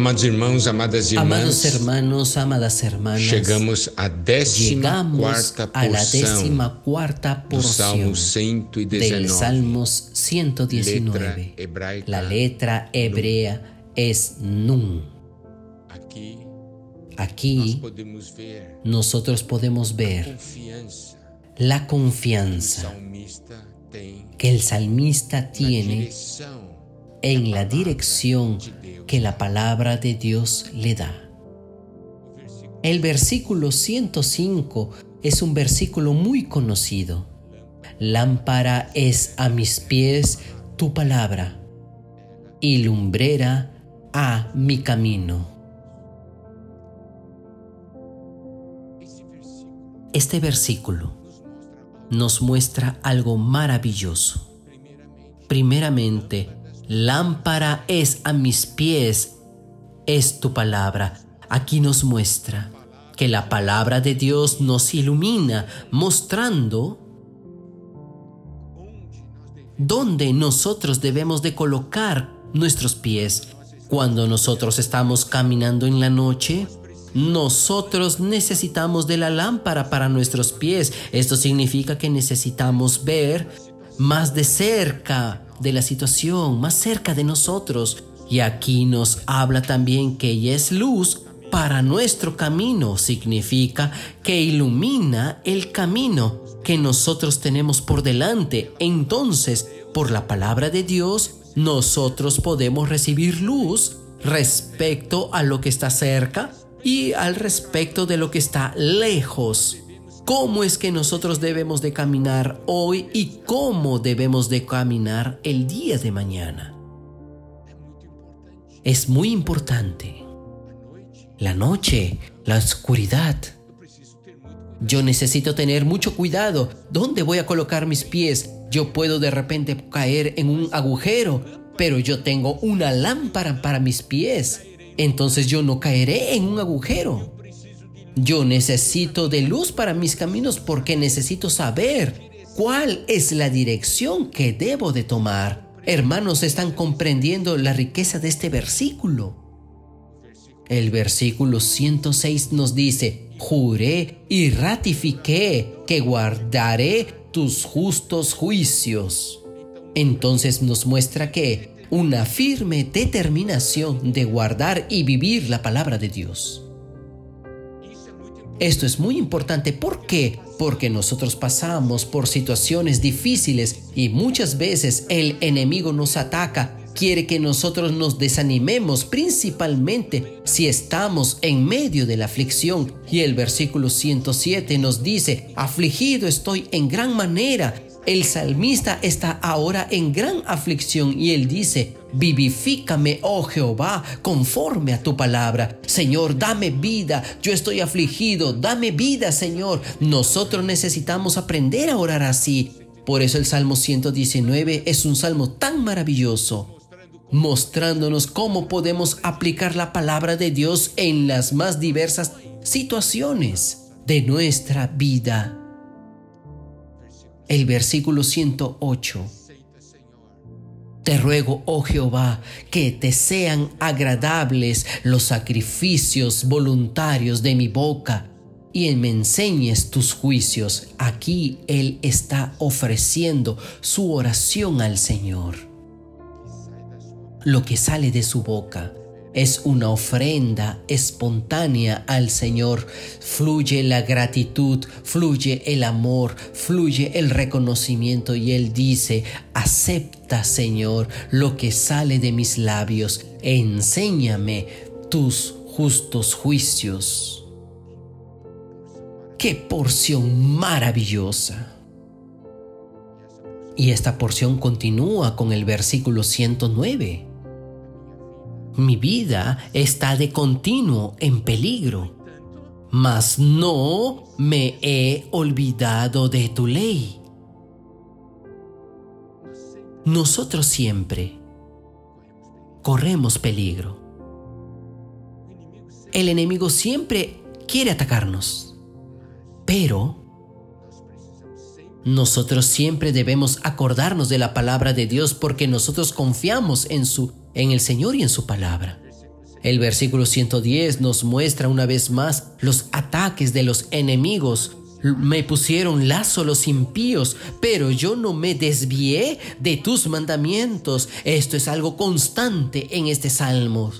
Amados irmãos, amadas irmãs, Amados hermanos, amadas hermanas, chegamos à décima llegamos quarta a la décima cuarta Salmo porción 119. del Salmos Letra 119. hebraica. La letra hebrea es Nun. Aquí podemos ver nosotros podemos ver la confianza que el salmista tiene en la dirección que la palabra de Dios le da. El versículo 105 es un versículo muy conocido. Lámpara es a mis pies tu palabra y lumbrera a mi camino. Este versículo nos muestra algo maravilloso. Primeramente, lámpara es a mis pies, es tu palabra. Aquí nos muestra que la palabra de Dios nos ilumina, mostrando dónde nosotros debemos de colocar nuestros pies. Cuando nosotros estamos caminando en la noche, nosotros necesitamos de la lámpara para nuestros pies. Esto significa que necesitamos ver más de cerca de la situación, más cerca de nosotros. Y aquí nos habla también que ella es luz para nuestro camino. Significa que ilumina el camino que nosotros tenemos por delante. Entonces, por la palabra de Dios, nosotros podemos recibir luz respecto a lo que está cerca y al respecto de lo que está lejos. ¿Cómo es que nosotros debemos de caminar hoy y cómo debemos de caminar el día de mañana? Es muy importante. La noche, la oscuridad. Yo necesito tener mucho cuidado. ¿Dónde voy a colocar mis pies? Yo puedo de repente caer en un agujero, pero yo tengo una lámpara para mis pies. Entonces yo no caeré en un agujero. Yo necesito de luz para mis caminos porque necesito saber cuál es la dirección que debo de tomar. Hermanos, ¿están comprendiendo la riqueza de este versículo? El versículo 106 nos dice, juré y ratifiqué que guardaré tus justos juicios. Entonces nos muestra que una firme determinación de guardar y vivir la palabra de Dios. Esto es muy importante. ¿Por qué? Porque nosotros pasamos por situaciones difíciles y muchas veces el enemigo nos ataca. Quiere que nosotros nos desanimemos, principalmente si estamos en medio de la aflicción. Y el versículo 107 nos dice, afligido estoy en gran manera. El salmista está ahora en gran aflicción y él dice, vivifícame, oh Jehová, conforme a tu palabra. Señor, dame vida, yo estoy afligido, dame vida, Señor. Nosotros necesitamos aprender a orar así. Por eso el Salmo 119 es un salmo tan maravilloso, mostrándonos cómo podemos aplicar la palabra de Dios en las más diversas situaciones de nuestra vida. El versículo 108. Te ruego, oh Jehová, que te sean agradables los sacrificios voluntarios de mi boca y me enseñes tus juicios. Aquí Él está ofreciendo su oración al Señor. Lo que sale de su boca es una ofrenda espontánea al Señor. Fluye la gratitud, fluye el amor, fluye el reconocimiento y Él dice, acepta Señor lo que sale de mis labios, enséñame tus justos juicios. Qué porción maravillosa. Y esta porción continúa con el versículo 109. Mi vida está de continuo en peligro, mas no me he olvidado de tu ley. Nosotros siempre corremos peligro. El enemigo siempre quiere atacarnos, pero nosotros siempre debemos acordarnos de la palabra de Dios porque nosotros confiamos en su en el Señor y en su palabra. El versículo 110 nos muestra una vez más los ataques de los enemigos. Me pusieron lazo los impíos, pero yo no me desvié de tus mandamientos. Esto es algo constante en este salmo.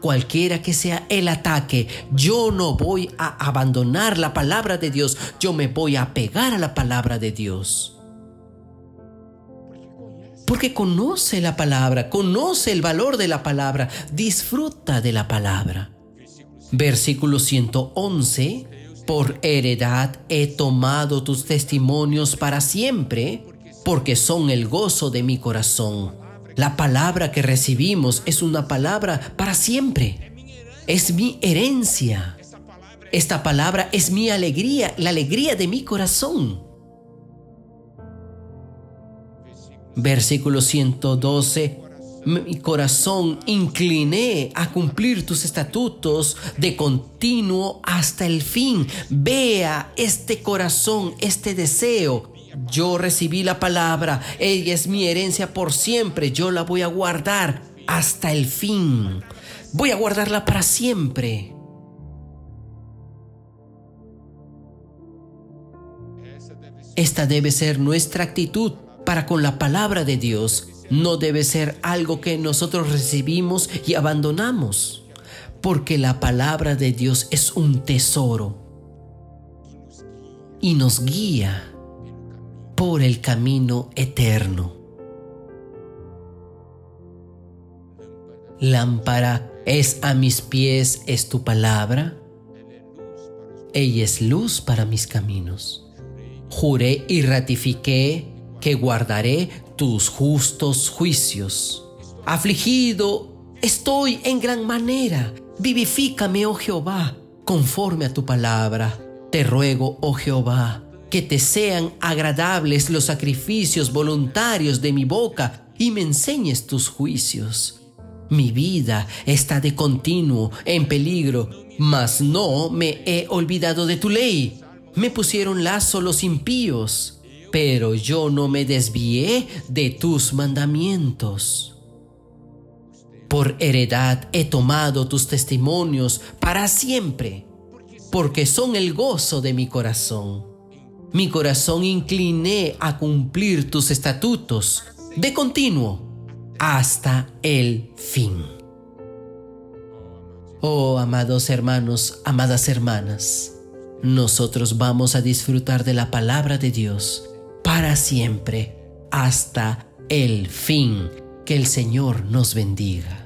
Cualquiera que sea el ataque, yo no voy a abandonar la palabra de Dios, yo me voy a pegar a la palabra de Dios. Porque conoce la palabra, conoce el valor de la palabra, disfruta de la palabra. Versículo 111. Por heredad he tomado tus testimonios para siempre, porque son el gozo de mi corazón. La palabra que recibimos es una palabra para siempre. Es mi herencia. Esta palabra es mi alegría, la alegría de mi corazón. Versículo 112. Mi corazón incliné a cumplir tus estatutos de continuo hasta el fin. Vea este corazón, este deseo. Yo recibí la palabra, ella es mi herencia por siempre, yo la voy a guardar hasta el fin. Voy a guardarla para siempre. Esta debe ser nuestra actitud para con la palabra de Dios no debe ser algo que nosotros recibimos y abandonamos, porque la palabra de Dios es un tesoro y nos guía por el camino eterno. Lámpara es a mis pies, es tu palabra. Ella es luz para mis caminos. Juré y ratifiqué que guardaré tus justos juicios. Afligido estoy en gran manera. Vivifícame, oh Jehová, conforme a tu palabra. Te ruego, oh Jehová, que te sean agradables los sacrificios voluntarios de mi boca y me enseñes tus juicios. Mi vida está de continuo en peligro, mas no me he olvidado de tu ley. Me pusieron lazo los impíos pero yo no me desvié de tus mandamientos. Por heredad he tomado tus testimonios para siempre, porque son el gozo de mi corazón. Mi corazón incliné a cumplir tus estatutos de continuo hasta el fin. Oh, amados hermanos, amadas hermanas, nosotros vamos a disfrutar de la palabra de Dios para siempre, hasta el fin. Que el Señor nos bendiga.